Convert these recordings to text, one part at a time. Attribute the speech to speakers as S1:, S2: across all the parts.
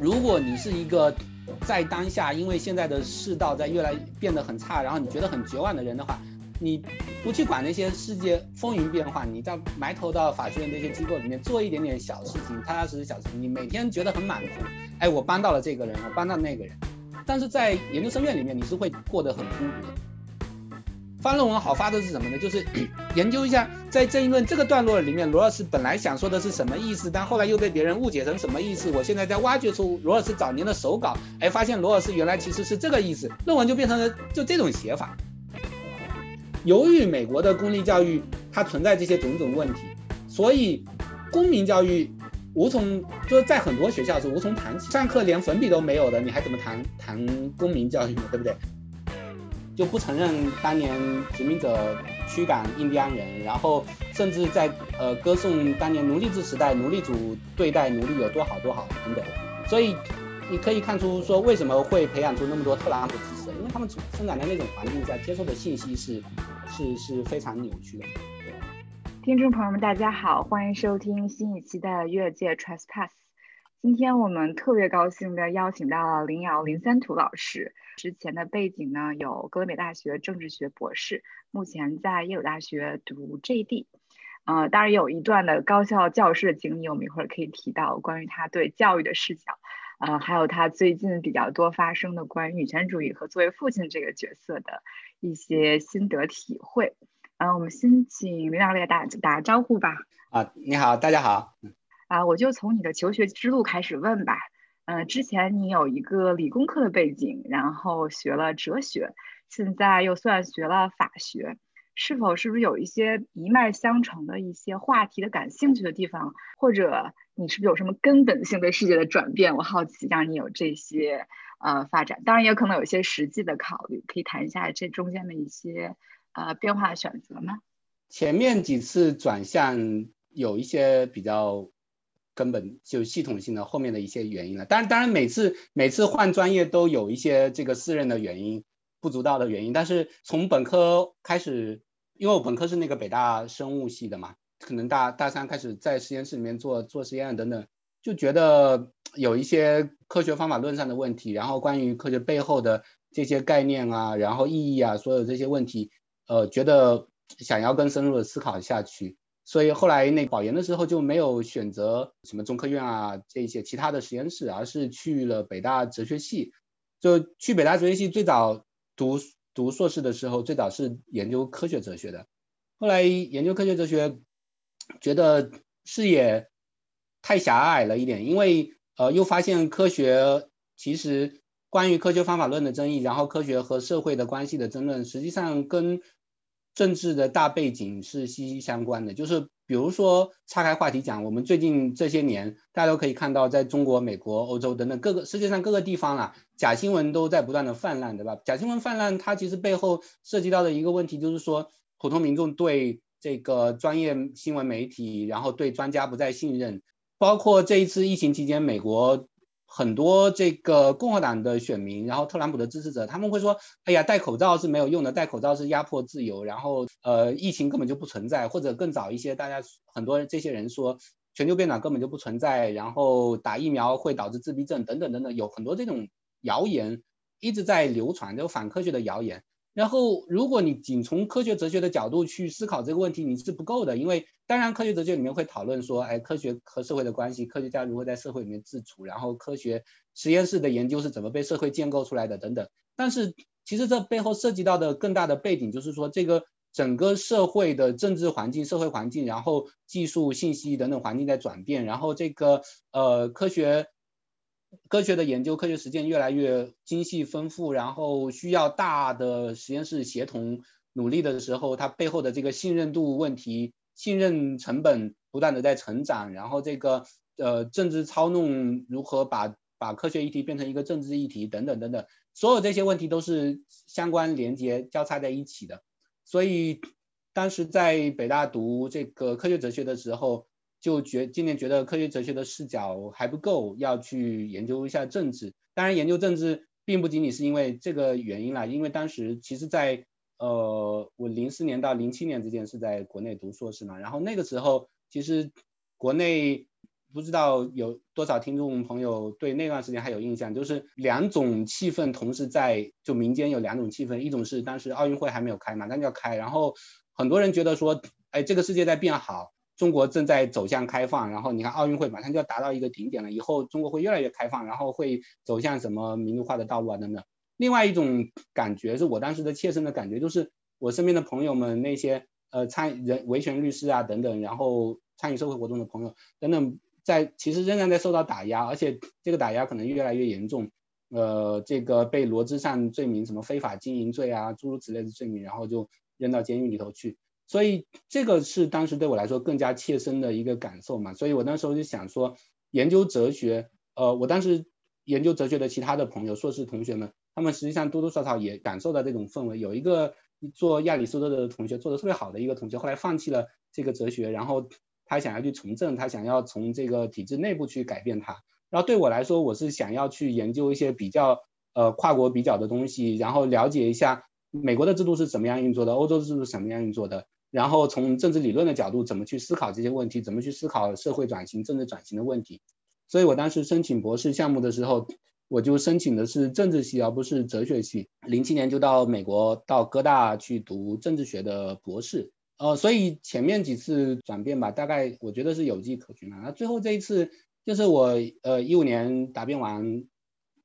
S1: 如果你是一个在当下，因为现在的世道在越来变得很差，然后你觉得很绝望的人的话，你不去管那些世界风云变幻，你到埋头到法学院这些机构里面做一点点小事情，踏踏实实小事情，你每天觉得很满足，哎，我帮到了这个人，我帮到那个人，但是在研究生院里面，你是会过得很孤独的。发论文好发的是什么呢？就是 研究一下在这一论这个段落里面，罗尔斯本来想说的是什么意思，但后来又被别人误解成什么意思。我现在在挖掘出罗尔斯早年的手稿，哎，发现罗尔斯原来其实是这个意思，论文就变成了就这种写法。由于美国的公立教育它存在这些种种问题，所以公民教育无从就是在很多学校是无从谈起，上课连粉笔都没有的，你还怎么谈谈公民教育呢？对不对？就不承认当年殖民者驱赶印第安人，然后甚至在呃歌颂当年奴隶制时代奴隶主对待奴隶有多好多好等等，所以你可以看出说为什么会培养出那么多特朗普支持，因为他们生长在那种环境下接受的信息是是是非常扭曲的。
S2: 听众朋友们，大家好，欢迎收听新一期的越界 Trespass。今天我们特别高兴的邀请到了林瑶林三图老师。之前的背景呢，有哥伦比亚大学政治学博士，目前在耶鲁大学读 JD，呃，当然有一段的高校教师的经历，我们一会儿可以提到关于他对教育的视角，呃，还有他最近比较多发生的关于女权主义和作为父亲这个角色的一些心得体会。嗯，我们先请林老师打打个招呼吧。
S1: 啊，你好，大家好。
S2: 啊，我就从你的求学之路开始问吧。嗯，之前你有一个理工科的背景，然后学了哲学，现在又算学了法学，是否是不是有一些一脉相承的一些话题的感兴趣的地方，或者你是不是有什么根本性的世界的转变？我好奇让你有这些呃发展，当然也可能有一些实际的考虑，可以谈一下这中间的一些呃变化选择吗？
S1: 前面几次转向有一些比较。根本就系统性的后面的一些原因了，当然当然每次每次换专业都有一些这个私人的原因不足道的原因，但是从本科开始，因为我本科是那个北大生物系的嘛，可能大大三开始在实验室里面做做实验等等，就觉得有一些科学方法论上的问题，然后关于科学背后的这些概念啊，然后意义啊，所有这些问题，呃，觉得想要更深入的思考下去。所以后来那保研的时候就没有选择什么中科院啊这些其他的实验室，而是去了北大哲学系。就去北大哲学系最早读读硕士的时候，最早是研究科学哲学的。后来研究科学哲学，觉得视野太狭隘了一点，因为呃又发现科学其实关于科学方法论的争议，然后科学和社会的关系的争论，实际上跟政治的大背景是息息相关的，就是比如说岔开话题讲，我们最近这些年，大家都可以看到，在中国、美国、欧洲等等各个世界上各个地方啊，假新闻都在不断的泛滥，对吧？假新闻泛滥，它其实背后涉及到的一个问题就是说，普通民众对这个专业新闻媒体，然后对专家不再信任，包括这一次疫情期间，美国。很多这个共和党的选民，然后特朗普的支持者，他们会说：“哎呀，戴口罩是没有用的，戴口罩是压迫自由，然后呃，疫情根本就不存在。”或者更早一些，大家很多这些人说，全球变暖根本就不存在，然后打疫苗会导致自闭症等等等等，有很多这种谣言一直在流传，就反科学的谣言。然后，如果你仅从科学哲学的角度去思考这个问题，你是不够的，因为当然科学哲学里面会讨论说，哎，科学和社会的关系，科学家如何在社会里面自处，然后科学实验室的研究是怎么被社会建构出来的等等。但是其实这背后涉及到的更大的背景就是说，这个整个社会的政治环境、社会环境，然后技术、信息等等环境在转变，然后这个呃科学。科学的研究、科学实践越来越精细丰富，然后需要大的实验室协同努力的时候，它背后的这个信任度问题、信任成本不断的在成长，然后这个呃政治操弄如何把把科学议题变成一个政治议题等等等等，所有这些问题都是相关连接交叉在一起的。所以当时在北大读这个科学哲学的时候。就觉今年觉得科学哲学的视角还不够，要去研究一下政治。当然，研究政治并不仅仅是因为这个原因啦，因为当时其实，在呃我零四年到零七年之间是在国内读硕士嘛，然后那个时候其实国内不知道有多少听众朋友对那段时间还有印象，就是两种气氛同时在，就民间有两种气氛，一种是当时奥运会还没有开，马上就要开，然后很多人觉得说，哎，这个世界在变好，中国正在走向开放，然后你看奥运会马上就要达到一个顶点了，以后中国会越来越开放，然后会走向什么民主化的道路啊等等。另外一种感觉是我当时的切身的感觉，就是我身边的朋友们那些呃参人维权律师啊等等，然后参与社会活动的朋友等等。在其实仍然在受到打压，而且这个打压可能越来越严重，呃，这个被罗织上罪名，什么非法经营罪啊，诸如此类的罪名，然后就扔到监狱里头去。所以这个是当时对我来说更加切身的一个感受嘛。所以我那时候就想说，研究哲学，呃，我当时研究哲学的其他的朋友，硕士同学们，他们实际上多多少少也感受到这种氛围。有一个做亚里士多德的同学，做的特别好的一个同学，后来放弃了这个哲学，然后。他想要去从政，他想要从这个体制内部去改变它。然后对我来说，我是想要去研究一些比较呃跨国比较的东西，然后了解一下美国的制度是怎么样运作的，欧洲制度是怎么样运作的，然后从政治理论的角度怎么去思考这些问题，怎么去思考社会转型、政治转型的问题。所以我当时申请博士项目的时候，我就申请的是政治系，而不是哲学系。零七年就到美国到哥大去读政治学的博士。呃，所以前面几次转变吧，大概我觉得是有迹可循的。那最后这一次，就是我呃一五年答辩完，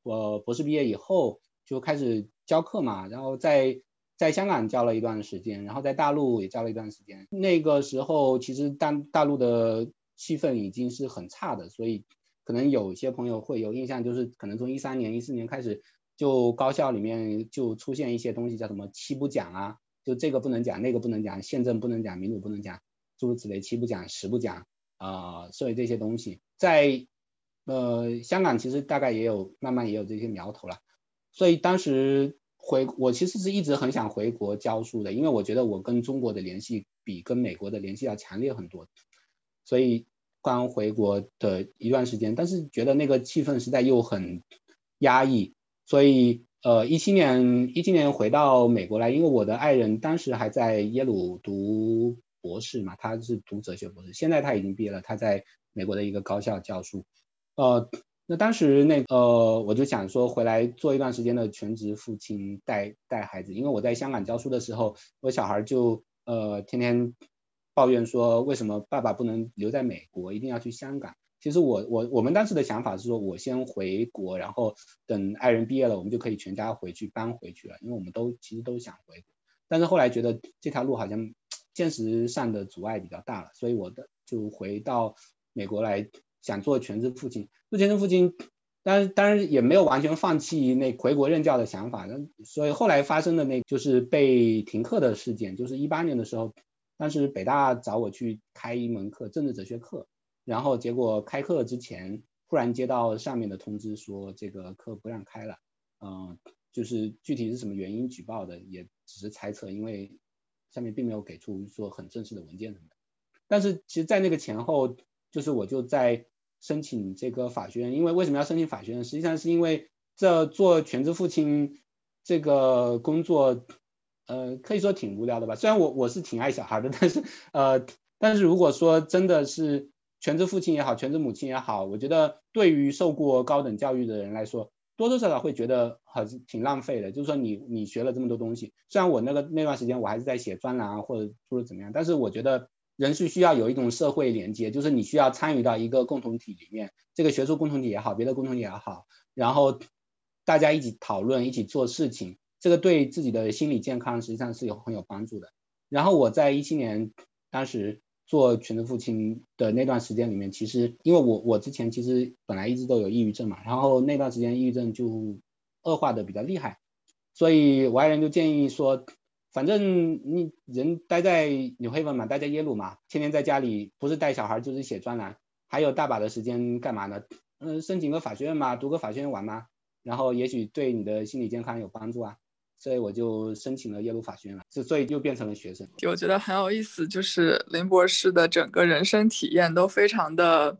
S1: 我博士毕业以后就开始教课嘛，然后在在香港教了一段时间，然后在大陆也教了一段时间。那个时候其实大大陆的气氛已经是很差的，所以可能有些朋友会有印象，就是可能从一三年、一四年开始，就高校里面就出现一些东西，叫什么七不讲啊。就这个不能讲，那个不能讲，宪政不能讲，民主不能讲，诸如此类，七不讲，十不讲啊，所以这些东西在呃香港其实大概也有慢慢也有这些苗头了，所以当时回我其实是一直很想回国教书的，因为我觉得我跟中国的联系比跟美国的联系要强烈很多，所以刚回国的一段时间，但是觉得那个气氛实在又很压抑，所以。呃，一七年一七年回到美国来，因为我的爱人当时还在耶鲁读博士嘛，他是读哲学博士，现在他已经毕业了，他在美国的一个高校教书。呃，那当时那呃，我就想说回来做一段时间的全职父亲，带带孩子，因为我在香港教书的时候，我小孩就呃天天抱怨说，为什么爸爸不能留在美国，一定要去香港。其实我我我们当时的想法是说，我先回国，然后等爱人毕业了，我们就可以全家回去搬回去了，因为我们都其实都想回。但是后来觉得这条路好像现实上的阻碍比较大了，所以我的就回到美国来，想做全职父亲。做全职父亲，当然当然也没有完全放弃那回国任教的想法。那所以后来发生的那就是被停课的事件，就是一八年的时候，当时北大找我去开一门课，政治哲学课。然后结果开课之前，忽然接到上面的通知说这个课不让开了，嗯，就是具体是什么原因举报的，也只是猜测，因为上面并没有给出说很正式的文件什么的。但是其实，在那个前后，就是我就在申请这个法学院，因为为什么要申请法学院？实际上是因为这做全职父亲这个工作，呃，可以说挺无聊的吧。虽然我我是挺爱小孩的，但是呃，但是如果说真的是全职父亲也好，全职母亲也好，我觉得对于受过高等教育的人来说，多多少少会觉得很挺浪费的。就是说，你你学了这么多东西，虽然我那个那段时间我还是在写专栏啊，或者或者怎么样，但是我觉得人是需要有一种社会连接，就是你需要参与到一个共同体里面，这个学术共同体也好，别的共同体也好，然后大家一起讨论，一起做事情，这个对自己的心理健康实际上是有很有帮助的。然后我在一七年当时。做全职父亲的那段时间里面，其实因为我我之前其实本来一直都有抑郁症嘛，然后那段时间抑郁症就恶化的比较厉害，所以我爱人就建议说，反正你人待在纽黑文嘛，待在耶鲁嘛，天天在家里不是带小孩就是写专栏，还有大把的时间干嘛呢？嗯，申请个法学院嘛，读个法学院玩嘛，然后也许对你的心理健康有帮助啊。所以我就申请了耶鲁法学院了，所所以又变成了学生。
S3: 我觉得很有意思，就是林博士的整个人生体验都非常的，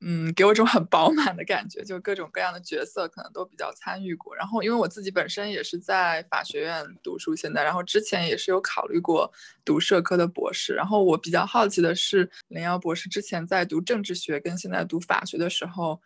S3: 嗯，给我一种很饱满的感觉，就各种各样的角色可能都比较参与过。然后，因为我自己本身也是在法学院读书，现在，然后之前也是有考虑过读社科的博士。然后我比较好奇的是，林瑶博士之前在读政治学跟现在读法学的时候，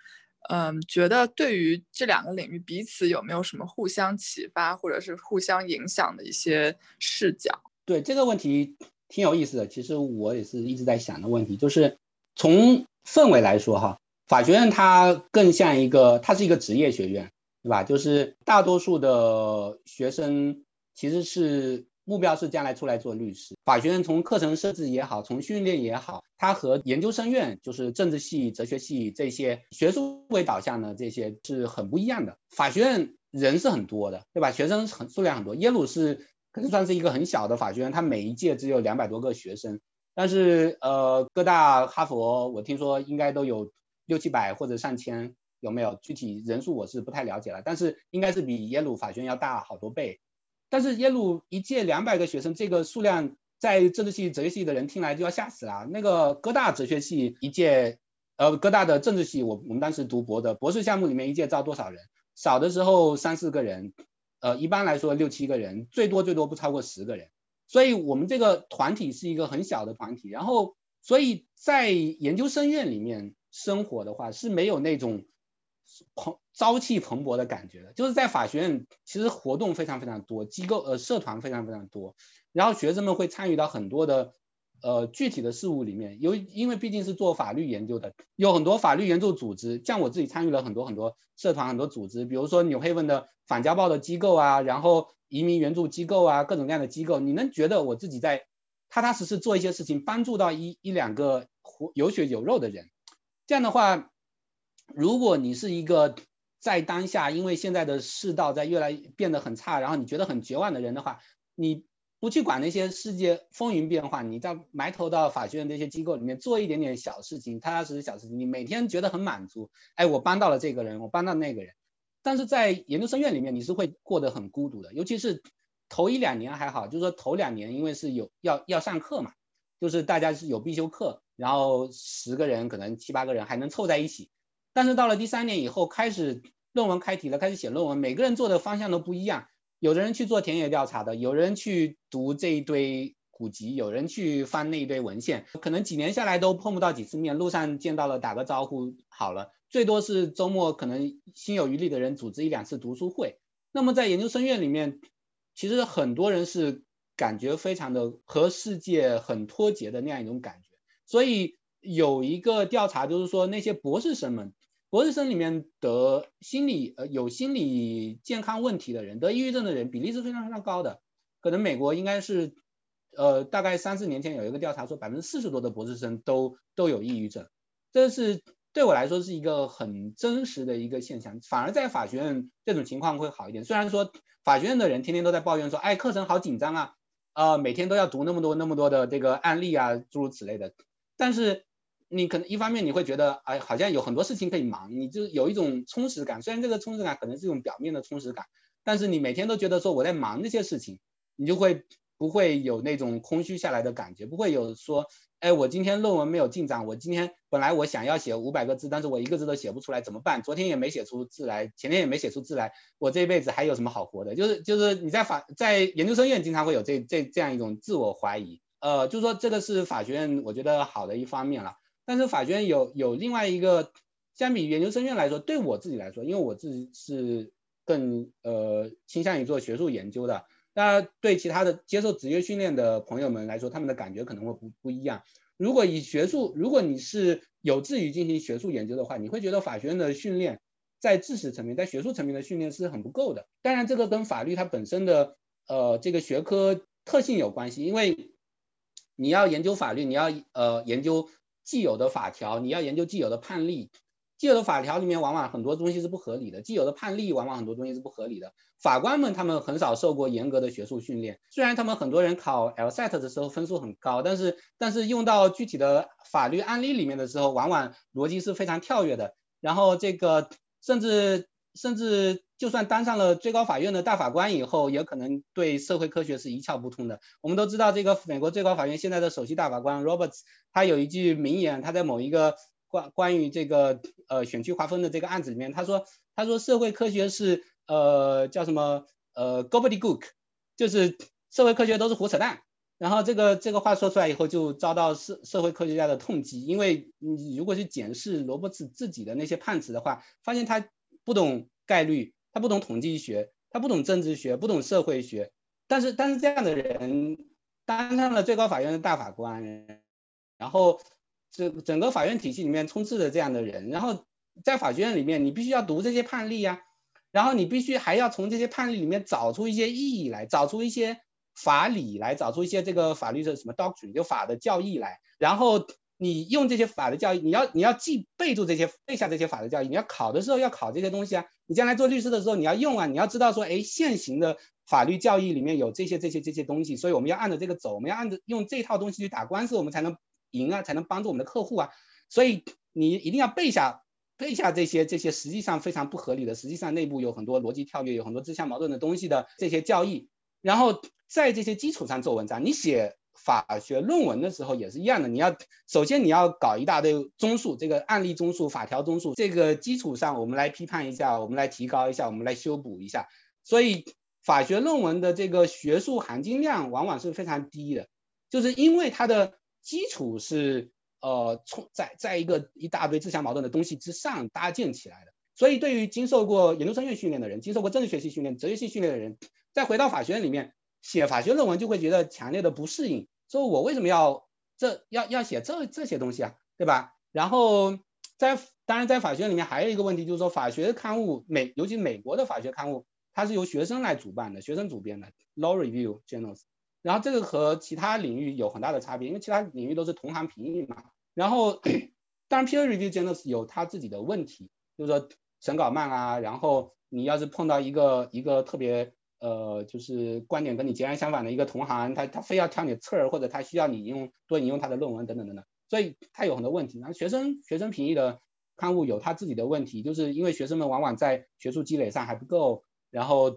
S3: 嗯，觉得对于这两个领域彼此有没有什么互相启发或者是互相影响的一些视角？
S1: 对这个问题挺有意思的。其实我也是一直在想的问题，就是从氛围来说，哈，法学院它更像一个，它是一个职业学院，对吧？就是大多数的学生其实是目标是将来出来做律师。法学院从课程设置也好，从训练也好，它和研究生院就是政治系、哲学系这些学术为导向的这些是很不一样的。法学院人是很多的，对吧？学生很数量很多。耶鲁是可能算是一个很小的法学院，它每一届只有两百多个学生。但是呃，各大哈佛我听说应该都有六七百或者上千，有没有具体人数我是不太了解了。但是应该是比耶鲁法学院要大好多倍。但是耶鲁一届两百个学生，这个数量在政治系、哲学系的人听来就要吓死了。那个哥大哲学系一届，呃，哥大的政治系，我我们当时读博的博士项目里面一届招多少人？少的时候三四个人，呃，一般来说六七个人，最多最多不超过十个人。所以我们这个团体是一个很小的团体，然后所以在研究生院里面生活的话是没有那种蓬朝气蓬勃的感觉的。就是在法学院，其实活动非常非常多，机构呃社团非常非常多，然后学生们会参与到很多的呃具体的事物里面。有因为毕竟是做法律研究的，有很多法律研究组织，像我自己参与了很多很多社团很多组织，比如说纽黑文的反家暴的机构啊，然后。移民援助机构啊，各种各样的机构，你能觉得我自己在踏踏实实做一些事情，帮助到一一两个活有血有肉的人？这样的话，如果你是一个在当下，因为现在的世道在越来变得很差，然后你觉得很绝望的人的话，你不去管那些世界风云变幻，你在埋头到法学院这些机构里面做一点点小事情，踏踏实实小事情，你每天觉得很满足，哎，我帮到了这个人，我帮到那个人。但是在研究生院里面，你是会过得很孤独的，尤其是头一两年还好，就是说头两年因为是有要要上课嘛，就是大家是有必修课，然后十个人可能七八个人还能凑在一起。但是到了第三年以后，开始论文开题了，开始写论文，每个人做的方向都不一样，有的人去做田野调查的，有人去读这一堆古籍，有人去翻那一堆文献，可能几年下来都碰不到几次面，路上见到了打个招呼好了。最多是周末可能心有余力的人组织一两次读书会。那么在研究生院里面，其实很多人是感觉非常的和世界很脱节的那样一种感觉。所以有一个调查就是说，那些博士生们，博士生里面得心理呃有心理健康问题的人，得抑郁症的人比例是非常非常高的。可能美国应该是呃大概三四年前有一个调查说，百分之四十多的博士生都都有抑郁症，这是。对我来说是一个很真实的一个现象，反而在法学院这种情况会好一点。虽然说法学院的人天天都在抱怨说，哎，课程好紧张啊，呃，每天都要读那么多那么多的这个案例啊，诸如此类的。但是你可能一方面你会觉得，哎，好像有很多事情可以忙，你就有一种充实感。虽然这个充实感可能是一种表面的充实感，但是你每天都觉得说我在忙那些事情，你就会不会有那种空虚下来的感觉，不会有说。哎，我今天论文没有进展。我今天本来我想要写五百个字，但是我一个字都写不出来，怎么办？昨天也没写出字来，前天也没写出字来，我这一辈子还有什么好活的？就是就是你在法在研究生院经常会有这这这样一种自我怀疑。呃，就是说这个是法学院我觉得好的一方面了。但是法学院有有另外一个，相比研究生院来说，对我自己来说，因为我自己是更呃倾向于做学术研究的。那对其他的接受职业训练的朋友们来说，他们的感觉可能会不不一样。如果以学术，如果你是有志于进行学术研究的话，你会觉得法学院的训练在知识层面、在学术层面的训练是很不够的。当然，这个跟法律它本身的呃这个学科特性有关系，因为你要研究法律，你要呃研究既有的法条，你要研究既有的判例。既有的法条里面往往很多东西是不合理的，既有的判例往往很多东西是不合理的。法官们他们很少受过严格的学术训练，虽然他们很多人考 LSAT 的时候分数很高，但是但是用到具体的法律案例里面的时候，往往逻辑是非常跳跃的。然后这个甚至甚至就算当上了最高法院的大法官以后，也可能对社会科学是一窍不通的。我们都知道这个美国最高法院现在的首席大法官 Roberts，他有一句名言，他在某一个关关于这个呃选区划分的这个案子里面，他说他说社会科学是呃叫什么呃 gobbledygook，就是社会科学都是胡扯淡。然后这个这个话说出来以后，就遭到社社会科学家的痛击，因为你如果去检视罗伯茨自己的那些判词的话，发现他不懂概率，他不懂统计学，他不懂政治学，不懂社会学。但是但是这样的人当上了最高法院的大法官，然后整整个法院体系里面充斥着这样的人，然后在法学院里面，你必须要读这些判例呀，然后你必须还要从这些判例里面找出一些意义来，找出一些。法理来找出一些这个法律的什么 doctrine，就法的教义来，然后你用这些法的教义，你要你要记背住这些背下这些法的教义，你要考的时候要考这些东西啊，你将来做律师的时候你要用啊，你要知道说，哎，现行的法律教义里面有这些这些这些东西，所以我们要按照这个走，我们要按照用这套东西去打官司，我们才能赢啊，才能帮助我们的客户啊，所以你一定要背下背下这些这些实际上非常不合理的，实际上内部有很多逻辑跳跃，有很多自相矛盾的东西的这些教义，然后。在这些基础上做文章，你写法学论文的时候也是一样的。你要首先你要搞一大堆综述，这个案例综述、法条综述，这个基础上我们来批判一下，我们来提高一下，我们来修补一下。所以法学论文的这个学术含金量往往是非常低的，就是因为它的基础是呃从在在一个一大堆自相矛盾的东西之上搭建起来的。所以对于经受过研究生院训练的人，经受过政治学系训练、哲学系训练的人，再回到法学院里面。写法学论文就会觉得强烈的不适应，说我为什么要这要要写这这些东西啊，对吧？然后在当然在法学里面还有一个问题就是说法学刊物美尤其美国的法学刊物它是由学生来主办的，学生主编的 law review journals，然后这个和其他领域有很大的差别，因为其他领域都是同行评议嘛。然后当然 peer review journals 有它自己的问题，就是说审稿慢啊，然后你要是碰到一个一个特别。呃，就是观点跟你截然相反的一个同行，他他非要挑你刺儿，或者他需要你用多引用他的论文等等等等，所以他有很多问题。然后学生学生评议的刊物有他自己的问题，就是因为学生们往往在学术积累上还不够，然后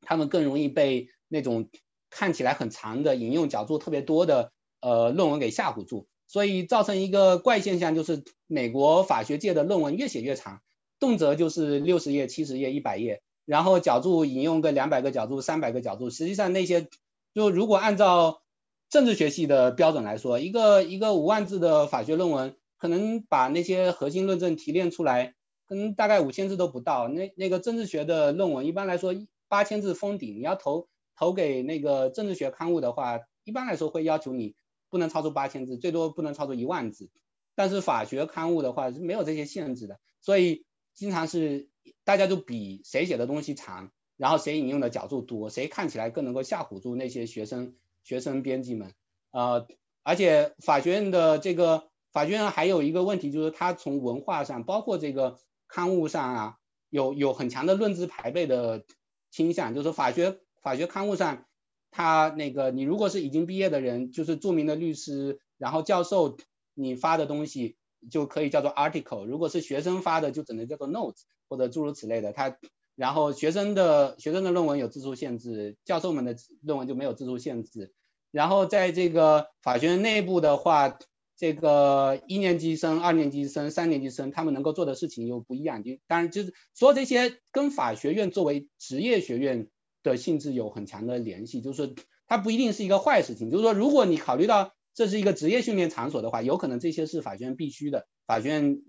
S1: 他们更容易被那种看起来很长的引用角度特别多的呃论文给吓唬住，所以造成一个怪现象，就是美国法学界的论文越写越长，动辄就是六十页、七十页、一百页。然后角注引用个两百个角注、三百个角注，实际上那些就如果按照政治学系的标准来说，一个一个五万字的法学论文，可能把那些核心论证提炼出来，可能大概五千字都不到。那那个政治学的论文，一般来说八千字封顶。你要投投给那个政治学刊物的话，一般来说会要求你不能超出八千字，最多不能超出一万字。但是法学刊物的话是没有这些限制的，所以经常是。大家就比谁写的东西长，然后谁引用的角度多，谁看起来更能够吓唬住那些学生学生编辑们。呃，而且法学院的这个法学院还有一个问题，就是它从文化上，包括这个刊物上啊，有有很强的论资排辈的倾向。就是法学法学刊物上，它那个你如果是已经毕业的人，就是著名的律师，然后教授，你发的东西就可以叫做 article。如果是学生发的，就只能叫做 notes。或者诸如此类的，他然后学生的学生的论文有字数限制，教授们的论文就没有字数限制。然后在这个法学院内部的话，这个一年级生、二年级生、三年级生他们能够做的事情又不一样。就当然就是说这些跟法学院作为职业学院的性质有很强的联系，就是它不一定是一个坏事情。就是说，如果你考虑到这是一个职业训练场所的话，有可能这些是法学院必须的，法学院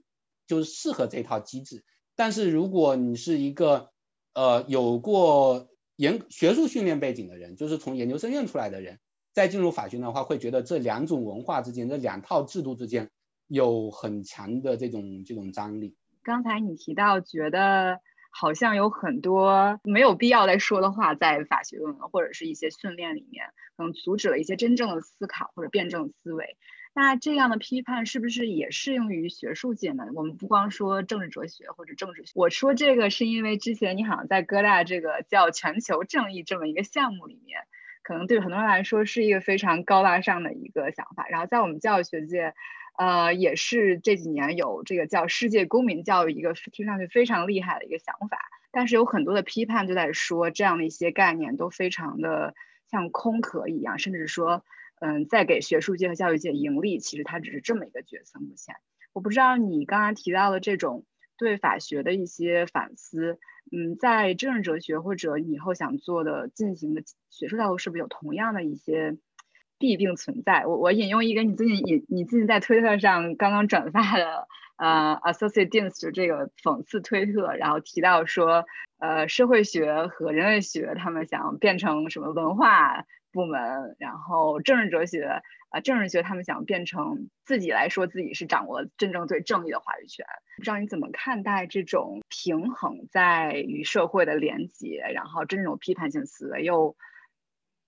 S1: 就适合这套机制。但是如果你是一个呃有过研学术训练背景的人，就是从研究生院出来的人，再进入法学院的话，会觉得这两种文化之间、这两套制度之间有很强的这种这种张力。
S2: 刚才你提到，觉得好像有很多没有必要再说的话，在法学论文或者是一些训练里面，可能阻止了一些真正的思考或者辩证思维。那这样的批判是不是也适用于学术界呢？我们不光说政治哲学或者政治学。我说这个是因为之前你好像在哥大这个叫全球正义这么一个项目里面，可能对很多人来说是一个非常高大上的一个想法。然后在我们教育学界，呃，也是这几年有这个叫世界公民教育一个听上去非常厉害的一个想法。但是有很多的批判就在说这样的一些概念都非常的像空壳一样，甚至说。嗯，在给学术界和教育界盈利，其实它只是这么一个角色。目前，我不知道你刚刚提到的这种对法学的一些反思，嗯，在政治哲学或者你以后想做的进行的学术道路，是不是有同样的一些弊病存在？我我引用一个你最近引你最近在推特上刚刚转发的呃 Associate Dean 的这个讽刺推特，然后提到说，呃，社会学和人类学他们想变成什么文化部门，然后政治哲学。啊，政治学他们想变成自己来说自己是掌握真正最正义的话语权，不知道你怎么看待这种平衡在与社会的连接，然后这种批判性思维又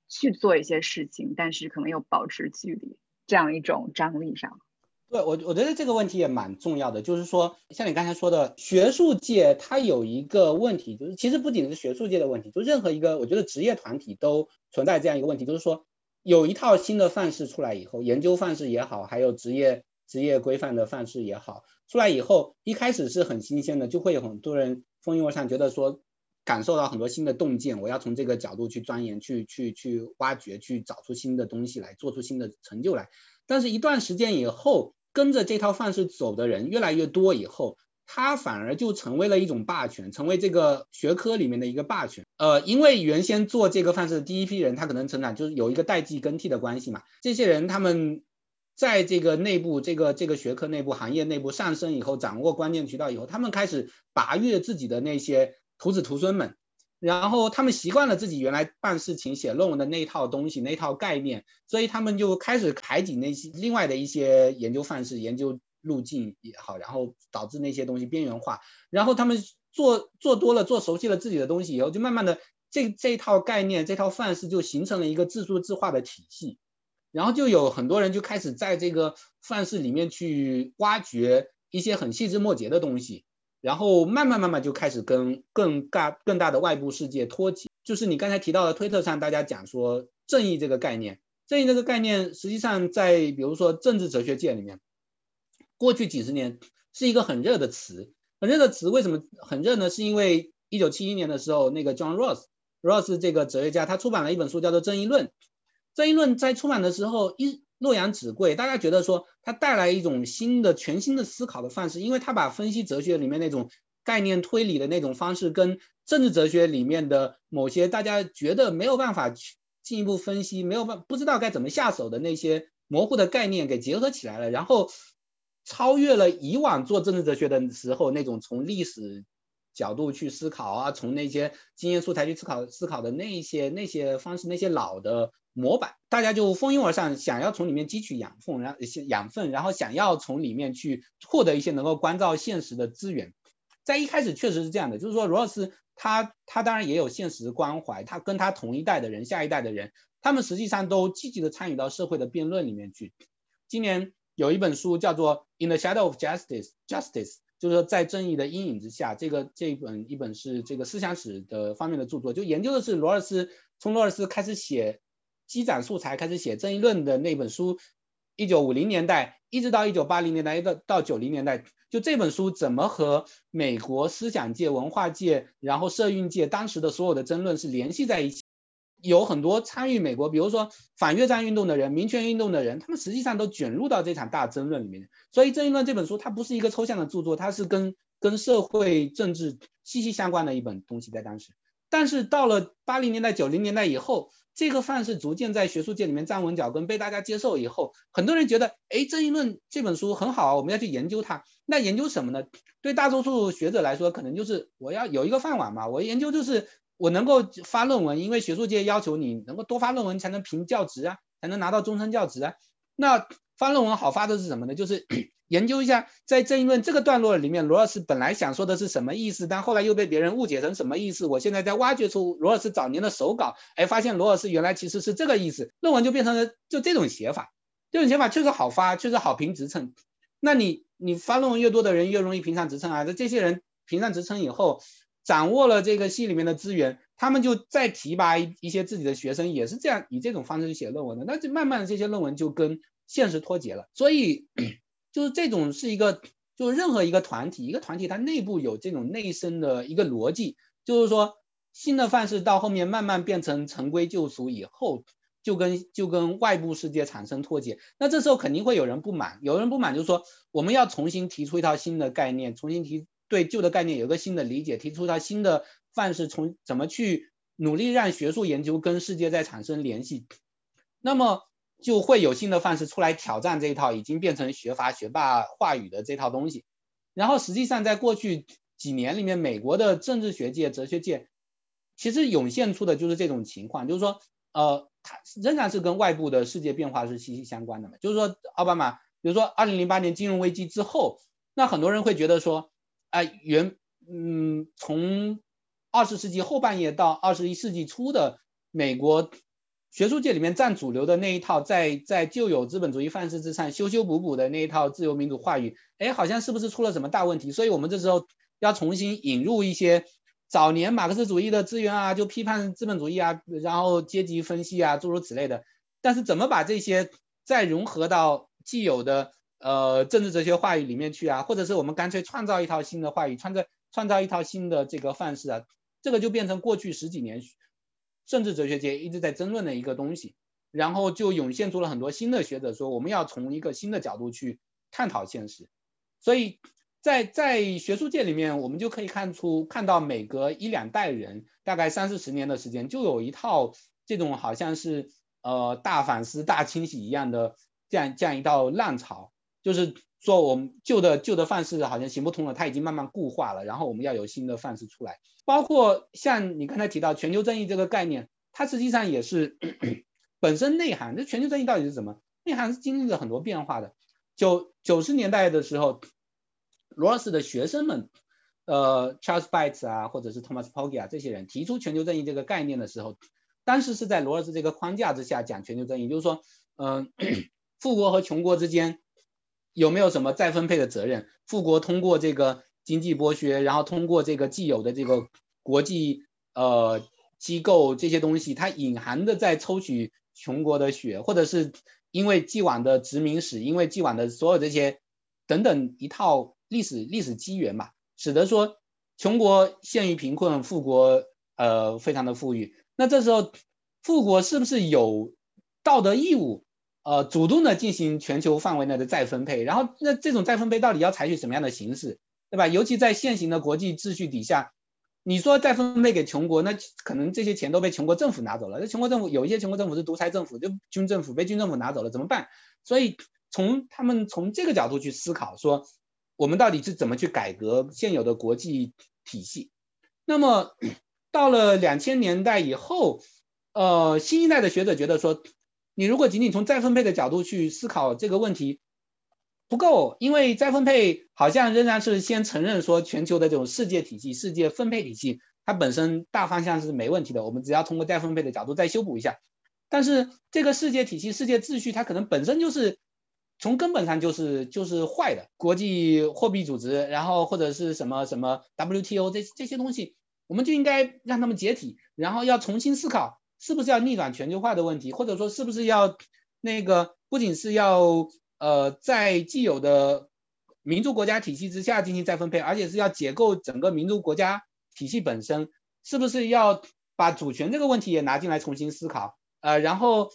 S2: 去做一些事情，但是可能又保持距离这样一种张力上。
S1: 对我，我觉得这个问题也蛮重要的，就是说像你刚才说的，学术界它有一个问题，就是其实不仅是学术界的问题，就任何一个我觉得职业团体都存在这样一个问题，就是说。有一套新的范式出来以后，研究范式也好，还有职业职业规范的范式也好，出来以后，一开始是很新鲜的，就会有很多人蜂拥而上，觉得说感受到很多新的洞见，我要从这个角度去钻研，去去去挖掘，去找出新的东西来，做出新的成就来。但是，一段时间以后，跟着这套范式走的人越来越多以后。它反而就成为了一种霸权，成为这个学科里面的一个霸权。呃，因为原先做这个范式的第一批人，他可能成长就是有一个代际更替的关系嘛。这些人他们在这个内部、这个这个学科内部、行业内部上升以后，掌握关键渠道以后，他们开始拔越自己的那些徒子徒孙们，然后他们习惯了自己原来办事情、写论文的那一套东西、那套概念，所以他们就开始排挤那些另外的一些研究范式、研究。路径也好，然后导致那些东西边缘化，然后他们做做多了，做熟悉了自己的东西以后，就慢慢的这这套概念、这套范式就形成了一个自说自话的体系，然后就有很多人就开始在这个范式里面去挖掘一些很细枝末节的东西，然后慢慢慢慢就开始跟更大更大的外部世界脱节。就是你刚才提到的推特上大家讲说正义这个概念，正义这个概念实际上在比如说政治哲学界里面。过去几十年是一个很热的词，很热的词。为什么很热呢？是因为一九七一年的时候，那个 John Ross，Ross 这个哲学家，他出版了一本书，叫做《正义论》。《正义论》在出版的时候一洛阳纸贵，大家觉得说它带来一种新的、全新的思考的范式，因为它把分析哲学里面那种概念推理的那种方式，跟政治哲学里面的某些大家觉得没有办法进一步分析、没有办不知道该怎么下手的那些模糊的概念给结合起来了，然后。超越了以往做政治哲学的时候那种从历史角度去思考啊，从那些经验素材去思考思考的那些那些方式，那些老的模板，大家就蜂拥而上，想要从里面汲取养分，然后养分，然后想要从里面去获得一些能够关照现实的资源。在一开始确实是这样的，就是说罗尔斯他他当然也有现实关怀，他跟他同一代的人，下一代的人，他们实际上都积极的参与到社会的辩论里面去。今年。有一本书叫做《In the Shadow of Justice》，Justice 就是说在正义的阴影之下，这个这一本一本是这个思想史的方面的著作，就研究的是罗尔斯从罗尔斯开始写积攒素材，开始写正义论的那本书，一九五零年代一直到一九八零年代到到九零年代，就这本书怎么和美国思想界、文化界，然后社运界当时的所有的争论是联系在一起。有很多参与美国，比如说反越战运动的人、民权运动的人，他们实际上都卷入到这场大争论里面。所以《正义论》这本书它不是一个抽象的著作，它是跟跟社会政治息息相关的一本东西，在当时。但是到了八零年代、九零年代以后，这个范式逐渐在学术界里面站稳脚跟，被大家接受以后，很多人觉得，哎，《正义论》这本书很好啊，我们要去研究它。那研究什么呢？对大多数学者来说，可能就是我要有一个饭碗嘛，我研究就是。我能够发论文，因为学术界要求你能够多发论文才能评教职啊，才能拿到终身教职啊。那发论文好发的是什么呢？就是 研究一下在正义论这个段落里面，罗尔斯本来想说的是什么意思，但后来又被别人误解成什么意思。我现在在挖掘出罗尔斯早年的手稿，哎，发现罗尔斯原来其实是这个意思。论文就变成了就这种写法，这种写法确实好发，确实好评职称。那你你发论文越多的人越容易评上职称啊。那这些人评上职称以后。掌握了这个系里面的资源，他们就再提拔一些自己的学生，也是这样以这种方式去写论文的。那就慢慢的这些论文就跟现实脱节了。所以就是这种是一个，就是任何一个团体，一个团体它内部有这种内生的一个逻辑，就是说新的范式到后面慢慢变成陈规旧俗以后，就跟就跟外部世界产生脱节。那这时候肯定会有人不满，有人不满就是说我们要重新提出一套新的概念，重新提对旧的概念有个新的理解，提出一套新的范式，从怎么去努力让学术研究跟世界再产生联系。那么就会有新的范式出来挑战这一套已经变成学阀学霸话语的这套东西。然后实际上在过去几年里面，美国的政治学界、哲学界其实涌现出的就是这种情况，就是说，呃，它仍然是跟外部的世界变化是息息相关的嘛。就是说，奥巴马，比如说二零零八年金融危机之后，那很多人会觉得说，哎，原，嗯，从二十世纪后半叶到二十一世纪初的美国。学术界里面占主流的那一套，在在旧有资本主义范式之上修修补补的那一套自由民主话语，哎，好像是不是出了什么大问题？所以我们这时候要重新引入一些早年马克思主义的资源啊，就批判资本主义啊，然后阶级分析啊，诸如此类的。但是怎么把这些再融合到既有的呃政治哲学话语里面去啊？或者是我们干脆创造一套新的话语，创造创造一套新的这个范式啊？这个就变成过去十几年。政治哲学界一直在争论的一个东西，然后就涌现出了很多新的学者说，我们要从一个新的角度去探讨现实。所以在在学术界里面，我们就可以看出，看到每隔一两代人，大概三四十年的时间，就有一套这种好像是呃大反思、大清洗一样的这样这样一道浪潮，就是。说我们旧的旧的范式好像行不通了，它已经慢慢固化了，然后我们要有新的范式出来。包括像你刚才提到全球正义这个概念，它实际上也是 本身内涵。这全球正义到底是什么？内涵是经历了很多变化的。九九十年代的时候，罗尔斯的学生们，呃，Charles Bates 啊，或者是 Thomas Pogge 啊这些人提出全球正义这个概念的时候，当时是在罗尔斯这个框架之下讲全球正义，就是说，嗯，富国和穷国之间。有没有什么再分配的责任？富国通过这个经济剥削，然后通过这个既有的这个国际呃机构这些东西，它隐含的在抽取穷国的血，或者是因为既往的殖民史，因为既往的所有这些等等一套历史历史机缘嘛，使得说穷国陷于贫困，富国呃非常的富裕。那这时候富国是不是有道德义务？呃，主动的进行全球范围内的再分配，然后那这种再分配到底要采取什么样的形式，对吧？尤其在现行的国际秩序底下，你说再分配给穷国，那可能这些钱都被穷国政府拿走了。那穷国政府有一些穷国政府是独裁政府，就军政府被军政府拿走了，怎么办？所以从他们从这个角度去思考，说我们到底是怎么去改革现有的国际体系？那么到了两千年代以后，呃，新一代的学者觉得说。你如果仅仅从再分配的角度去思考这个问题不够，因为再分配好像仍然是先承认说全球的这种世界体系、世界分配体系，它本身大方向是没问题的，我们只要通过再分配的角度再修补一下。但是这个世界体系、世界秩序，它可能本身就是从根本上就是就是坏的。国际货币组织，然后或者是什么什么 WTO 这这些东西，我们就应该让他们解体，然后要重新思考。是不是要逆转全球化的问题，或者说是不是要那个不仅是要呃在既有的民族国家体系之下进行再分配，而且是要解构整个民族国家体系本身，是不是要把主权这个问题也拿进来重新思考？呃，然后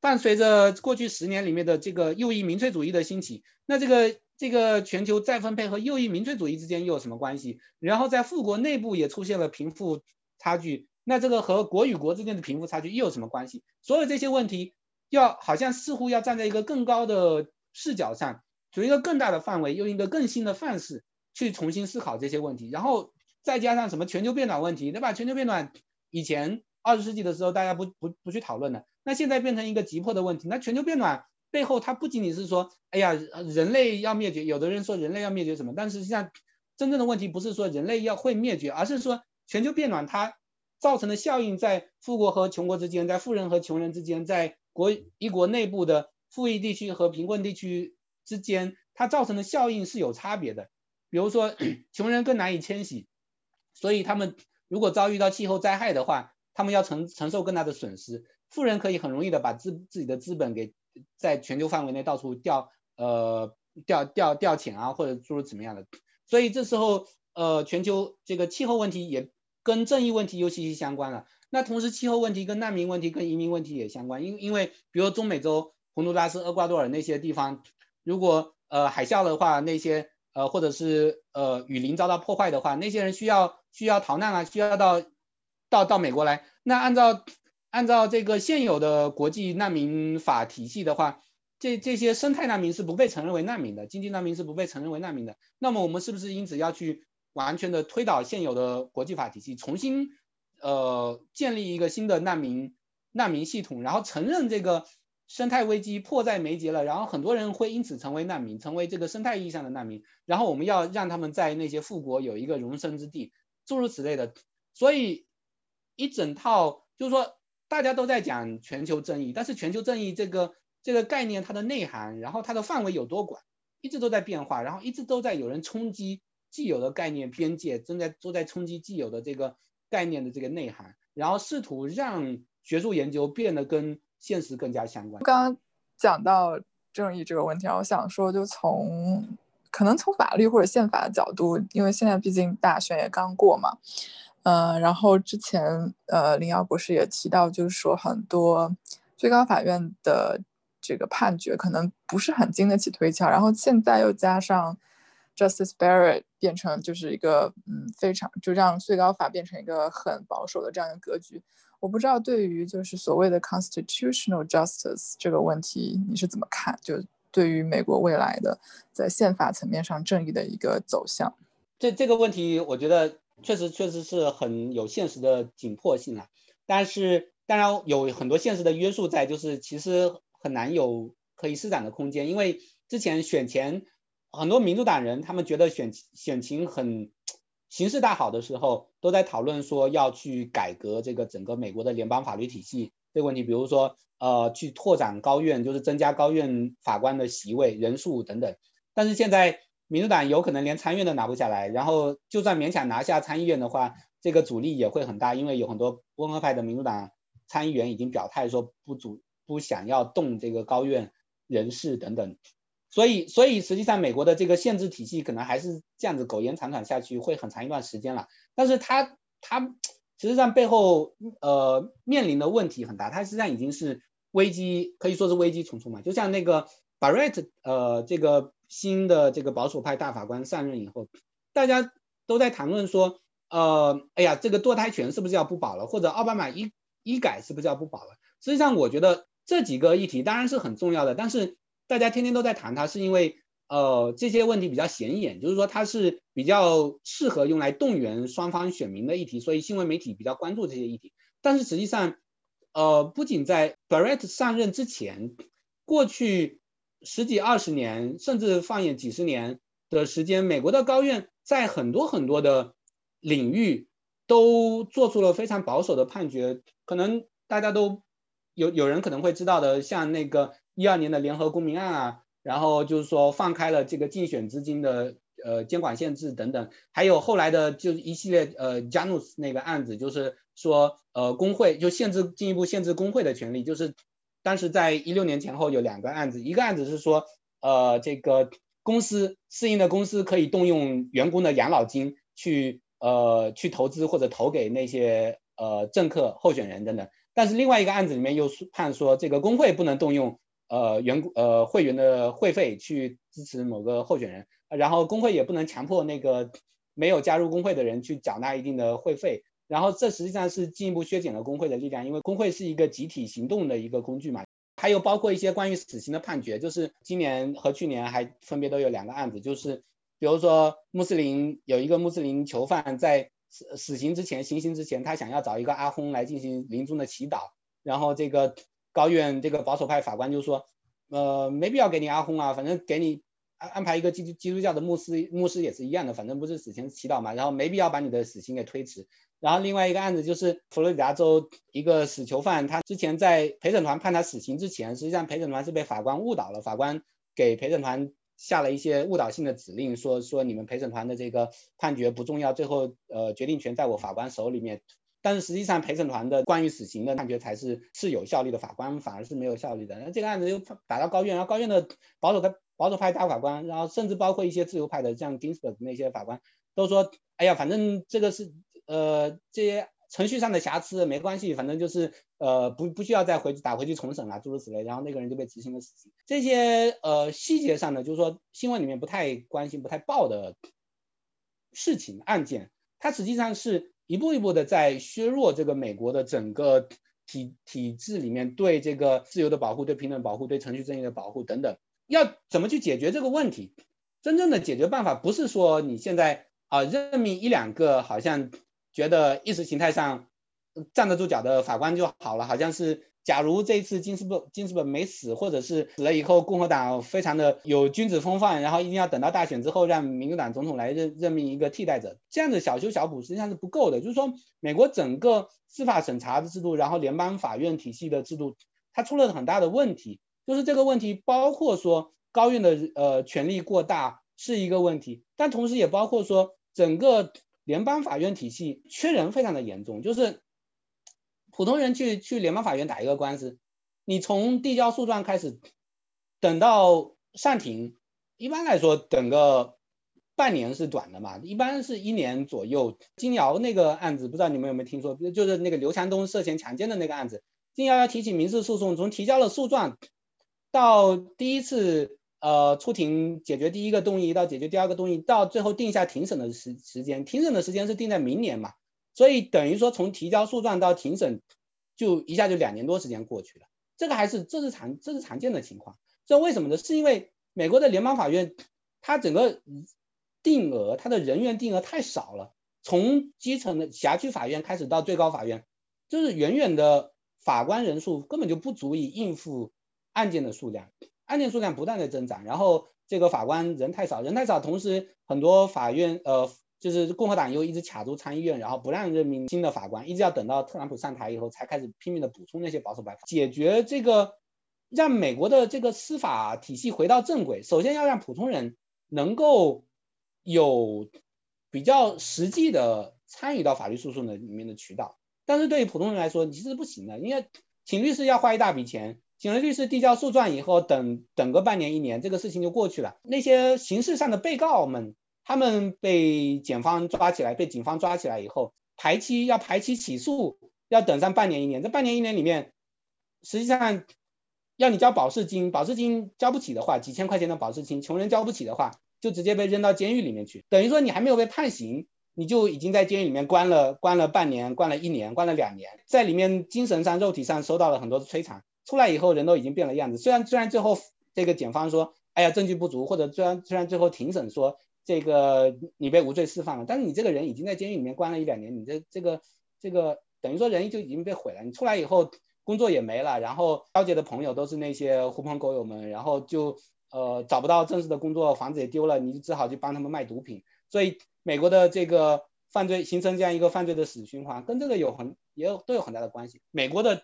S1: 伴随着过去十年里面的这个右翼民粹主义的兴起，那这个这个全球再分配和右翼民粹主义之间又有什么关系？然后在富国内部也出现了贫富差距。那这个和国与国之间的贫富差距又有什么关系？所有这些问题，要好像似乎要站在一个更高的视角上，从一个更大的范围，用一个更新的范式去重新思考这些问题。然后再加上什么全球变暖问题，对吧？全球变暖以前二十世纪的时候大家不不不去讨论的，那现在变成一个急迫的问题。那全球变暖背后，它不仅仅是说，哎呀，人类要灭绝，有的人说人类要灭绝什么？但实际上真正的问题不是说人类要会灭绝，而是说全球变暖它。造成的效应在富国和穷国之间，在富人和穷人之间，在国一国内部的富裕地区和贫困地区之间，它造成的效应是有差别的。比如说，穷人更难以迁徙，所以他们如果遭遇到气候灾害的话，他们要承承受更大的损失。富人可以很容易的把资自己的资本给在全球范围内到处调呃调调调遣啊，或者诸如怎么样的。所以这时候呃全球这个气候问题也。跟正义问题又息息相关了。那同时气候问题跟难民问题跟移民问题也相关，因因为比如中美洲洪都拉斯、厄瓜多尔那些地方，如果呃海啸的话，那些呃或者是呃雨林遭到破坏的话，那些人需要需要逃难啊，需要到到到美国来。那按照按照这个现有的国际难民法体系的话，这这些生态难民是不被承认为难民的，经济难民是不被承认为难民的。那么我们是不是因此要去完全的推倒现有的国际法体系，重新呃建立一个新的难民难民系统，然后承认这个生态危机迫在眉睫了，然后很多人会因此成为难民，成为这个生态意义上的难民，然后我们要让他们在那些富国有一个容身之地，诸如此类的。所以一整套就是说大家都在讲全球正义，但是全球正义这个这个概念它的内涵，然后它的范围有多广，一直都在变化，然后一直都在有人冲击既有的概念边界，正在都在冲击既有的这个。概念的这个内涵，然后试图让学术研究变得跟现实更加相关。
S3: 刚刚讲到正义这个问题，我想说，就从可能从法律或者宪法的角度，因为现在毕竟大选也刚过嘛，嗯，然后之前呃林瑶博士也提到，就是说很多最高法院的这个判决可能不是很经得起推敲，然后现在又加上。Justice Barrett 变成就是一个嗯非常就让最高法变成一个很保守的这样一个格局。我不知道对于就是所谓的 constitutional justice 这个问题你是怎么看？就对于美国未来的在宪法层面上正义的一个走向。
S1: 这这个问题我觉得确实确实是很有现实的紧迫性啊。但是当然有很多现实的约束在，就是其实很难有可以施展的空间，因为之前选前。很多民主党人，他们觉得选选情很形势大好的时候，都在讨论说要去改革这个整个美国的联邦法律体系这个问题，比如说呃去拓展高院，就是增加高院法官的席位人数等等。但是现在民主党有可能连参院都拿不下来，然后就算勉强拿下参议院的话，这个阻力也会很大，因为有很多温和派的民主党参议员已经表态说不主不想要动这个高院人事等等。所以，所以实际上，美国的这个限制体系可能还是这样子苟延残喘下去，会很长一段时间了。但是它，它实际上背后呃面临的问题很大，它实际上已经是危机，可以说是危机重重嘛。就像那个 Barrett 呃这个新的这个保守派大法官上任以后，大家都在谈论说，呃，哎呀，这个堕胎权是不是要不保了？或者奥巴马医医改是不是要不保了？实际上，我觉得这几个议题当然是很重要的，但是。大家天天都在谈它，是因为呃这些问题比较显眼，就是说它是比较适合用来动员双方选民的议题，所以新闻媒体比较关注这些议题。但是实际上，呃，不仅在 Barrett 上任之前，过去十几二十年，甚至放眼几十年的时间，美国的高院在很多很多的领域都做出了非常保守的判决。可能大家都有有人可能会知道的，像那个。一二年的联合公民案啊，然后就是说放开了这个竞选资金的呃监管限制等等，还有后来的就是一系列呃加努斯那个案子，就是说呃工会就限制进一步限制工会的权利，就是当时在一六年前后有两个案子，一个案子是说呃这个公司私营的公司可以动用员工的养老金去呃去投资或者投给那些呃政客候选人等等，但是另外一个案子里面又判说这个工会不能动用。呃，员工呃会员的会费去支持某个候选人，然后工会也不能强迫那个没有加入工会的人去缴纳一定的会费，然后这实际上是进一步削减了工会的力量，因为工会是一个集体行动的一个工具嘛。还有包括一些关于死刑的判决，就是今年和去年还分别都有两个案子，就是比如说穆斯林有一个穆斯林囚犯在死死刑之前行刑之前，他想要找一个阿訇来进行临终的祈祷，然后这个。高院这个保守派法官就说，呃，没必要给你阿訇啊，反正给你安安排一个基督基督教的牧师，牧师也是一样的，反正不是死前祈祷嘛，然后没必要把你的死刑给推迟。然后另外一个案子就是佛罗里达州一个死囚犯，他之前在陪审团判他死刑之前，实际上陪审团是被法官误导了，法官给陪审团下了一些误导性的指令，说说你们陪审团的这个判决不重要，最后呃决定权在我法官手里面。但是实际上，陪审团的关于死刑的判决才是是有效力的，法官反而是没有效力的。那这个案子又打到高院，然后高院的保守的保守派大法官，然后甚至包括一些自由派的，像 Ginsburg 那些法官，都说，哎呀，反正这个是呃这些程序上的瑕疵没关系，反正就是呃不不需要再回去打回去重审了，诸如此类，然后那个人就被执行了死刑。这些呃细节上的，就是说新闻里面不太关心、不太报的事情案件，它实际上是一步一步的在削弱这个美国的整个体体制里面对这个自由的保护、对平等保护、对程序正义的保护等等。要怎么去解决这个问题？真正的解决办法不是说你现在啊任命一两个好像。觉得意识形态上站得住脚的法官就好了，好像是假如这一次金斯伯金斯伯没死，或者是死了以后，共和党非常的有君子风范，然后一定要等到大选之后让民主党总统来任任命一个替代者，这样的小修小补实际上是不够的。就是说，美国整个司法审查的制度，然后联邦法院体系的制度，它出了很大的问题。就是这个问题包括说高院的呃权力过大是一个问题，但同时也包括说整个。联邦法院体系缺人非常的严重，就是普通人去去联邦法院打一个官司，你从递交诉状开始，等到上庭，一般来说等个半年是短的嘛，一般是一年左右。金瑶那个案子，不知道你们有没有听说，就是那个刘强东涉嫌强奸的那个案子，金瑶要提起民事诉讼，从提交了诉状到第一次。呃，出庭解决第一个动议到解决第二个动议，到最后定下庭审的时时间，庭审的时间是定在明年嘛，所以等于说从提交诉状到庭审，就一下就两年多时间过去了。这个还是这是常这是常见的情况。这为什么呢？是因为美国的联邦法院它整个定额，它的人员定额太少了，从基层的辖区法院开始到最高法院，就是远远的法官人数根本就不足以应付案件的数量。案件数量不断的增长，然后这个法官人太少，人太少，同时很多法院呃就是共和党又一直卡住参议院，然后不让任命新的法官，一直要等到特朗普上台以后才开始拼命的补充那些保守派，解决这个让美国的这个司法体系回到正轨，首先要让普通人能够有比较实际的参与到法律诉讼的里面的渠道，但是对于普通人来说其实是不行的，因为请律师要花一大笔钱。请了律师递交诉状以后，等等个半年一年，这个事情就过去了。那些刑事上的被告们，他们被检方抓起来，被警方抓起来以后，排期要排期起诉，要等上半年一年。这半年一年里面，实际上要你交保释金，保释金交不起的话，几千块钱的保释金，穷人交不起的话，就直接被扔到监狱里面去。等于说你还没有被判刑，你就已经在监狱里面关了关了半年，关了一年，关了两年，在里面精神上、肉体上受到了很多的摧残。出来以后人都已经变了样子，虽然虽然最后这个检方说，哎呀证据不足，或者虽然虽然最后庭审说这个你被无罪释放了，但是你这个人已经在监狱里面关了一两年，你这这个这个等于说人就已经被毁了，你出来以后工作也没了，然后交结的朋友都是那些狐朋狗友们，然后就呃找不到正式的工作，房子也丢了，你就只好去帮他们卖毒品，所以美国的这个犯罪形成这样一个犯罪的死循环，跟这个有很也有都有很大的关系，美国的。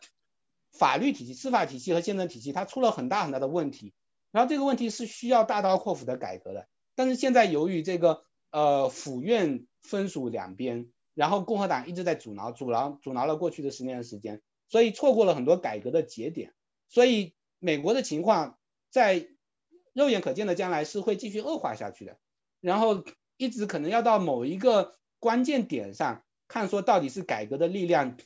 S1: 法律体系、司法体系和宪政体系，它出了很大很大的问题，然后这个问题是需要大刀阔斧的改革的。但是现在由于这个呃府院分属两边，然后共和党一直在阻挠、阻挠、阻挠了过去的十年的时间，所以错过了很多改革的节点。所以美国的情况在肉眼可见的将来是会继续恶化下去的，然后一直可能要到某一个关键点上看，说到底是改革的力量。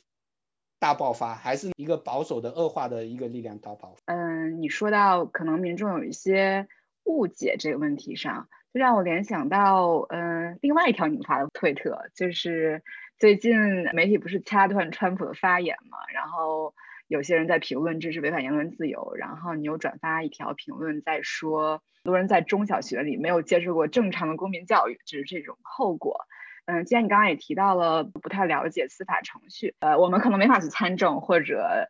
S1: 大爆发还是一个保守的恶化的一个力量大爆发。
S2: 嗯，你说到可能民众有一些误解这个问题上，就让我联想到嗯另外一条你发的推特，就是最近媒体不是掐断川普的发言嘛，然后有些人在评论这是违反言论自由，然后你又转发一条评论在说，很多人在中小学里没有接受过正常的公民教育，就是这种后果。嗯，既然你刚刚也提到了不太了解司法程序，呃，我们可能没法去参政或者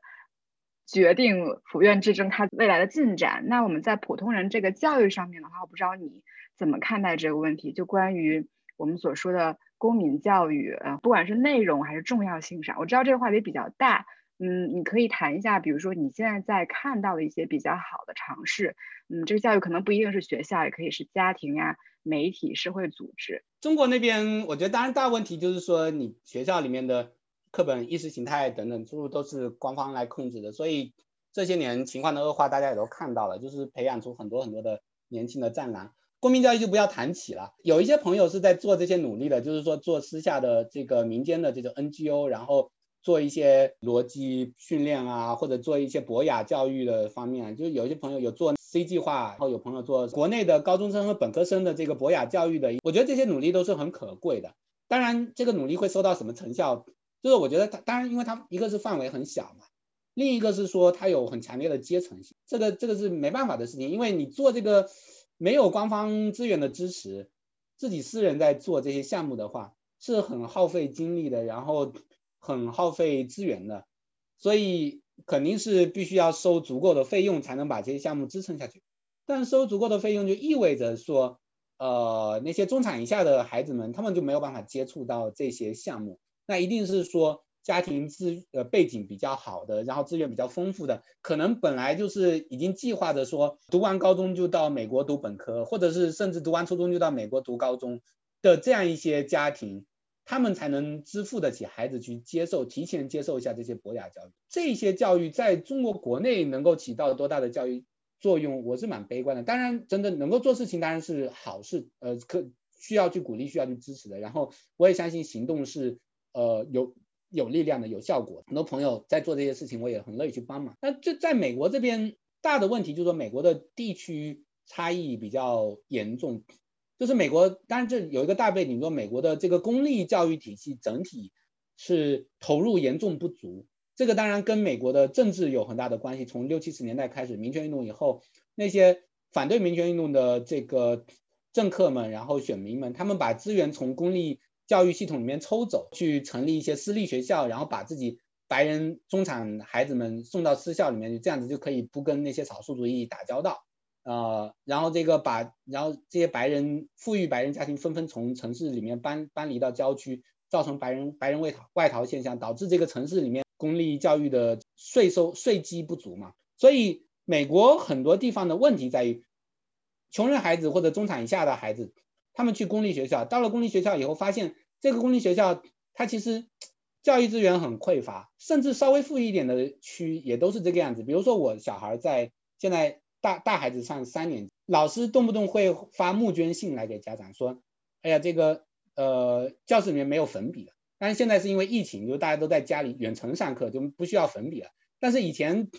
S2: 决定府院之争它未来的进展。那我们在普通人这个教育上面的话，我不知道你怎么看待这个问题？就关于我们所说的公民教育，呃，不管是内容还是重要性上，我知道这个话题比较大。嗯，你可以谈一下，比如说你现在在看到的一些比较好的尝试。嗯，这个教育可能不一定是学校，也可以是家庭呀、媒体、社会组织。
S1: 中国那边，我觉得当然大问题就是说，你学校里面的课本、意识形态等等，诸都是官方来控制的，所以这些年情况的恶化，大家也都看到了，就是培养出很多很多的年轻的战狼。公民教育就不要谈起了。有一些朋友是在做这些努力的，就是说做私下的这个民间的这种 NGO，然后做一些逻辑训练啊，或者做一些博雅教育的方面。就是有一些朋友有做 C 计划，然后有朋友做国内的高中生和本科生的这个博雅教育的。我觉得这些努力都是很可贵的。当然，这个努力会收到什么成效，就是我觉得它当然，因为它一个是范围很小嘛。另一个是说，它有很强烈的阶层性，这个这个是没办法的事情，因为你做这个没有官方资源的支持，自己私人在做这些项目的话，是很耗费精力的，然后很耗费资源的，所以肯定是必须要收足够的费用才能把这些项目支撑下去。但收足够的费用就意味着说，呃，那些中产以下的孩子们，他们就没有办法接触到这些项目，那一定是说。家庭资呃背景比较好的，然后资源比较丰富的，可能本来就是已经计划着说读完高中就到美国读本科，或者是甚至读完初中就到美国读高中的这样一些家庭，他们才能支付得起孩子去接受提前接受一下这些博雅教育。这些教育在中国国内能够起到多大的教育作用，我是蛮悲观的。当然，真的能够做事情当然是好事，呃，可需要去鼓励，需要去支持的。然后我也相信行动是呃有。有力量的、有效果，很多朋友在做这些事情，我也很乐意去帮忙。那这在美国这边大的问题就是说，美国的地区差异比较严重，就是美国，当然这有一个大背景，说美国的这个公立教育体系整体是投入严重不足，这个当然跟美国的政治有很大的关系。从六七十年代开始，民权运动以后，那些反对民权运动的这个政客们，然后选民们，他们把资源从公立教育系统里面抽走，去成立一些私立学校，然后把自己白人中产孩子们送到私校里面，这样子就可以不跟那些少数族裔打交道，呃，然后这个把，然后这些白人富裕白人家庭纷纷从城市里面搬搬离到郊区，造成白人白人外逃外逃现象，导致这个城市里面公立教育的税收税基不足嘛，所以美国很多地方的问题在于，穷人孩子或者中产以下的孩子。他们去公立学校，到了公立学校以后，发现这个公立学校它其实教育资源很匮乏，甚至稍微富裕一点的区也都是这个样子。比如说我小孩在现在大大孩子上三年级，老师动不动会发募捐信来给家长说，哎呀这个呃教室里面没有粉笔了。但是现在是因为疫情，就大家都在家里远程上课，就不需要粉笔了。但是以前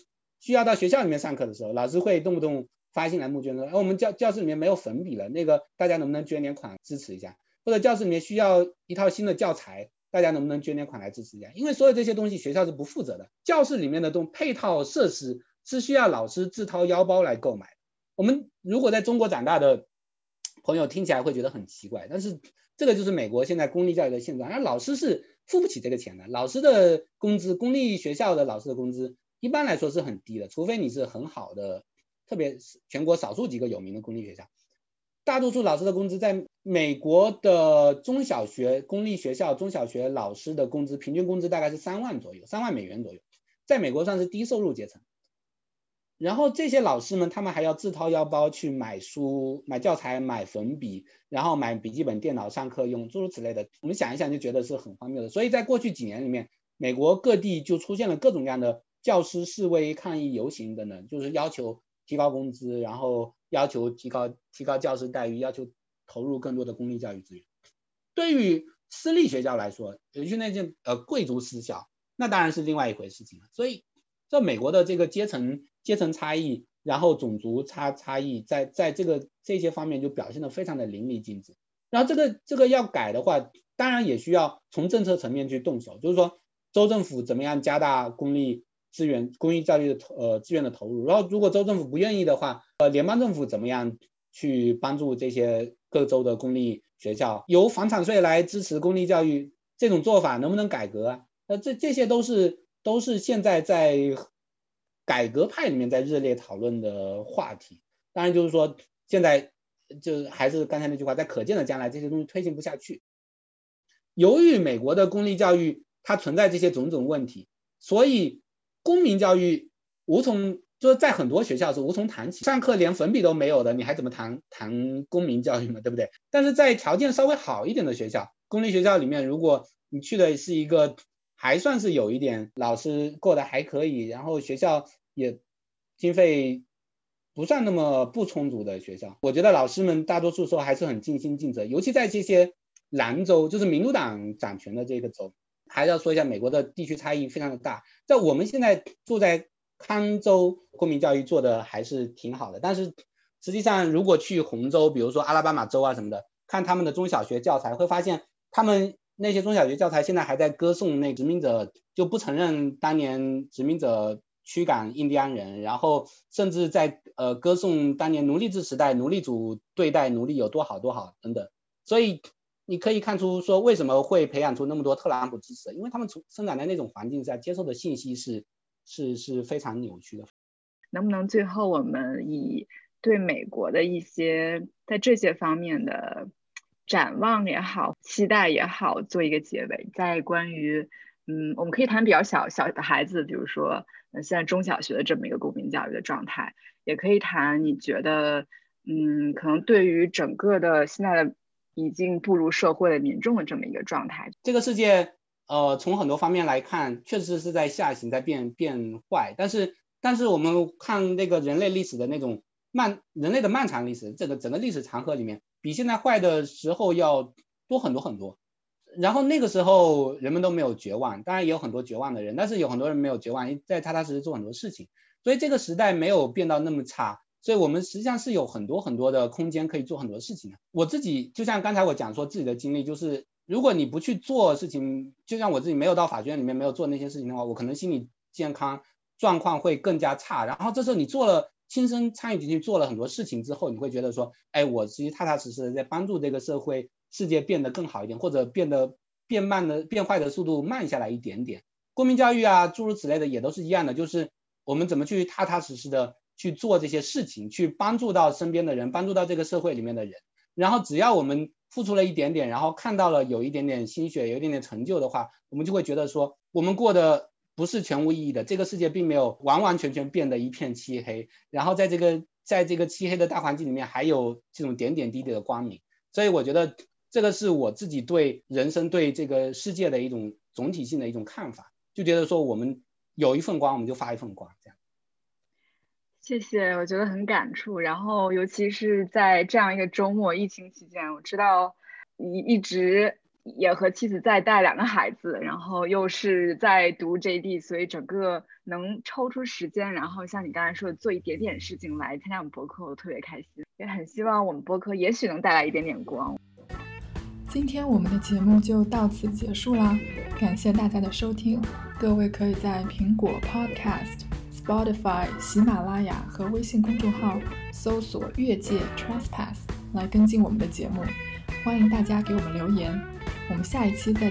S1: 需要到学校里面上课的时候，老师会动不动。发信来募捐说，哎，我们教教室里面没有粉笔了，那个大家能不能捐点款支持一下？或者教室里面需要一套新的教材，大家能不能捐点款来支持一下？因为所有这些东西学校是不负责的，教室里面的东配套设施是需要老师自掏腰包来购买。我们如果在中国长大的朋友听起来会觉得很奇怪，但是这个就是美国现在公立教育的现状，而老师是付不起这个钱的，老师的工资，公立学校的老师的工资一般来说是很低的，除非你是很好的。特别是全国少数几个有名的公立学校，大多数老师的工资，在美国的中小学公立学校中小学老师的工资平均工资大概是三万左右，三万美元左右，在美国算是低收入阶层。然后这些老师们，他们还要自掏腰包去买书、买教材、买粉笔，然后买笔记本电脑上课用，诸如此类的。我们想一想就觉得是很荒谬的。所以在过去几年里面，美国各地就出现了各种各样的教师示威、抗议、游行等等，就是要求。提高工资，然后要求提高提高教师待遇，要求投入更多的公立教育资源。对于私立学校来说，尤其那些呃贵族私校，那当然是另外一回事情了。所以，在美国的这个阶层阶层差异，然后种族差差异，在在这个这些方面就表现得非常的淋漓尽致。然后这个这个要改的话，当然也需要从政策层面去动手，就是说州政府怎么样加大公立。资源公益教育的投呃资源的投入，然后如果州政府不愿意的话，呃联邦政府怎么样去帮助这些各州的公立学校，由房产税来支持公立教育，这种做法能不能改革？那这这些都是都是现在在改革派里面在热烈讨论的话题。当然就是说现在就还是刚才那句话，在可见的将来这些东西推行不下去。由于美国的公立教育它存在这些种种问题，所以。公民教育无从就是在很多学校是无从谈起，上课连粉笔都没有的，你还怎么谈谈公民教育嘛，对不对？但是在条件稍微好一点的学校，公立学校里面，如果你去的是一个还算是有一点老师过得还可以，然后学校也经费不算那么不充足的学校。我觉得老师们大多数时候还是很尽心尽责，尤其在这些兰州，就是民主党掌权的这个州，还是要说一下美国的地区差异非常的大。在我们现在住在康州，公民教育做的还是挺好的，但是实际上如果去红州，比如说阿拉巴马州啊什么的，看他们的中小学教材，会发现他们那些中小学教材现在还在歌颂那殖民者，就不承认当年殖民者。驱赶印第安人，然后甚至在呃歌颂当年奴隶制时代奴隶主对待奴隶有多好多好等等，所以你可以看出说为什么会培养出那么多特朗普支持，因为他们从生长在那种环境下接受的信息是是是非常扭曲的。
S2: 能不能最后我们以对美国的一些在这些方面的展望也好，期待也好，做一个结尾，在关于。嗯，我们可以谈比较小小的孩子，比如说，呃，现在中小学的这么一个公民教育的状态，也可以谈你觉得，嗯，可能对于整个的现在的已经步入社会的民众的这么一个状态。
S1: 这个世界，呃，从很多方面来看，确实是在下行，在变变坏。但是，但是我们看那个人类历史的那种漫，人类的漫长历史，这个整个历史长河里面，比现在坏的时候要多很多很多。然后那个时候人们都没有绝望，当然也有很多绝望的人，但是有很多人没有绝望，在踏踏实实做很多事情，所以这个时代没有变到那么差，所以我们实际上是有很多很多的空间可以做很多事情的。我自己就像刚才我讲说自己的经历，就是如果你不去做事情，就像我自己没有到法学院里面没有做那些事情的话，我可能心理健康状况会更加差。然后这时候你做了亲身参与进去做了很多事情之后，你会觉得说，哎，我其实踏踏实实的在帮助这个社会。世界变得更好一点，或者变得变慢的变坏的速度慢下来一点点。公民教育啊，诸如此类的也都是一样的，就是我们怎么去踏踏实实的去做这些事情，去帮助到身边的人，帮助到这个社会里面的人。然后只要我们付出了一点点，然后看到了有一点点心血，有一点点成就的话，我们就会觉得说，我们过得不是全无意义的。这个世界并没有完完全全变得一片漆黑，然后在这个在这个漆黑的大环境里面，还有这种点点滴滴的光明。所以我觉得。这个是我自己对人生、对这个世界的一种总体性的一种看法，就觉得说我们有一份光，我们就发一份光，这样。
S2: 谢谢，我觉得很感触。然后，尤其是在这样一个周末，疫情期间，我知道你一直也和妻子在带两个孩子，然后又是在读 JD，所以整个能抽出时间，然后像你刚才说的做一点点事情来参加我们播客，我特别开心，也很希望我们播客也许能带来一点点光。
S3: 今天我们的节目就到此结束啦，感谢大家的收听。各位可以在苹果 Podcast、Spotify、喜马拉雅和微信公众号搜索“越界 Trespass” 来跟进我们的节目。欢迎大家给我们留言，我们下一期再。